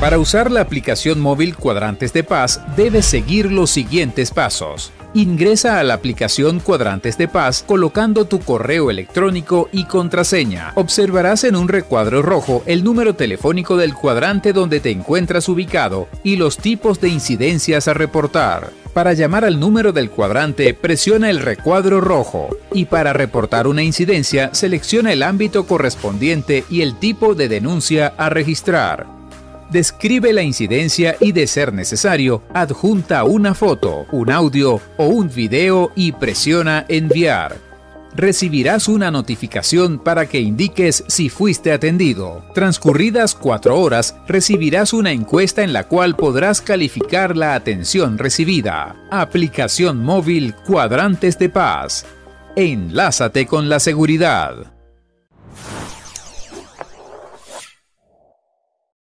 Para usar la aplicación móvil Cuadrantes de Paz, debes seguir los siguientes pasos. Ingresa a la aplicación Cuadrantes de Paz colocando tu correo electrónico y contraseña. Observarás en un recuadro rojo el número telefónico del cuadrante donde te encuentras ubicado y los tipos de incidencias a reportar. Para llamar al número del cuadrante, presiona el recuadro rojo y para reportar una incidencia, selecciona el ámbito correspondiente y el tipo de denuncia a registrar describe la incidencia y de ser necesario, adjunta una foto, un audio o un video y presiona enviar. Recibirás una notificación para que indiques si fuiste atendido. Transcurridas cuatro horas, recibirás una encuesta en la cual podrás calificar la atención recibida. Aplicación móvil Cuadrantes de Paz. Enlázate con la seguridad.